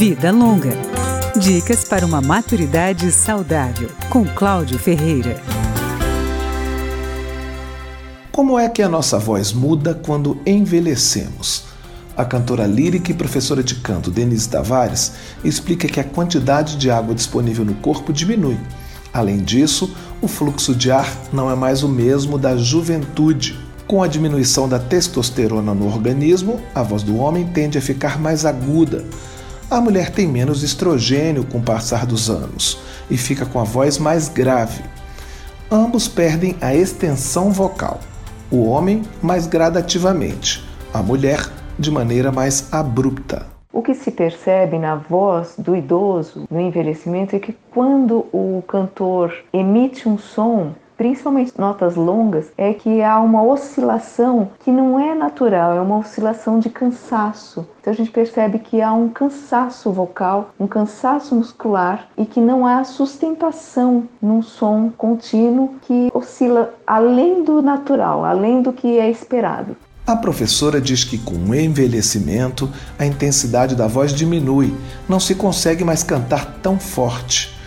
Vida Longa. Dicas para uma maturidade saudável, com Cláudio Ferreira. Como é que a nossa voz muda quando envelhecemos? A cantora lírica e professora de canto Denise Tavares explica que a quantidade de água disponível no corpo diminui. Além disso, o fluxo de ar não é mais o mesmo da juventude. Com a diminuição da testosterona no organismo, a voz do homem tende a ficar mais aguda. A mulher tem menos estrogênio com o passar dos anos e fica com a voz mais grave. Ambos perdem a extensão vocal. O homem mais gradativamente, a mulher de maneira mais abrupta. O que se percebe na voz do idoso no envelhecimento é que quando o cantor emite um som, principalmente notas longas, é que há uma oscilação que não é natural, é uma oscilação de cansaço. Então a gente percebe que há um cansaço vocal, um cansaço muscular e que não há sustentação num som contínuo que oscila além do natural, além do que é esperado. A professora diz que com o envelhecimento a intensidade da voz diminui, não se consegue mais cantar tão forte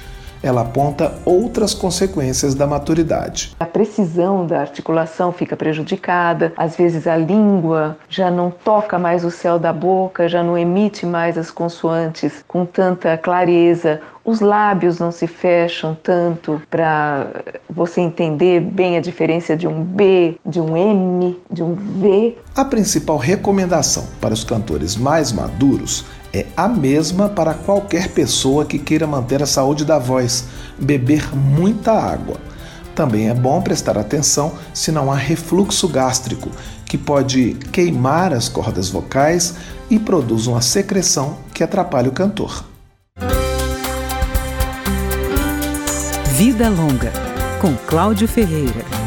ela aponta outras consequências da maturidade. A precisão da articulação fica prejudicada, às vezes a língua já não toca mais o céu da boca, já não emite mais as consoantes com tanta clareza, os lábios não se fecham tanto para você entender bem a diferença de um B, de um M, de um V. A principal recomendação para os cantores mais maduros é a mesma para qualquer pessoa que queira manter a saúde da voz: beber muita água. Também é bom prestar atenção se não há refluxo gástrico, que pode queimar as cordas vocais e produz uma secreção que atrapalha o cantor. Vida Longa, com Cláudio Ferreira.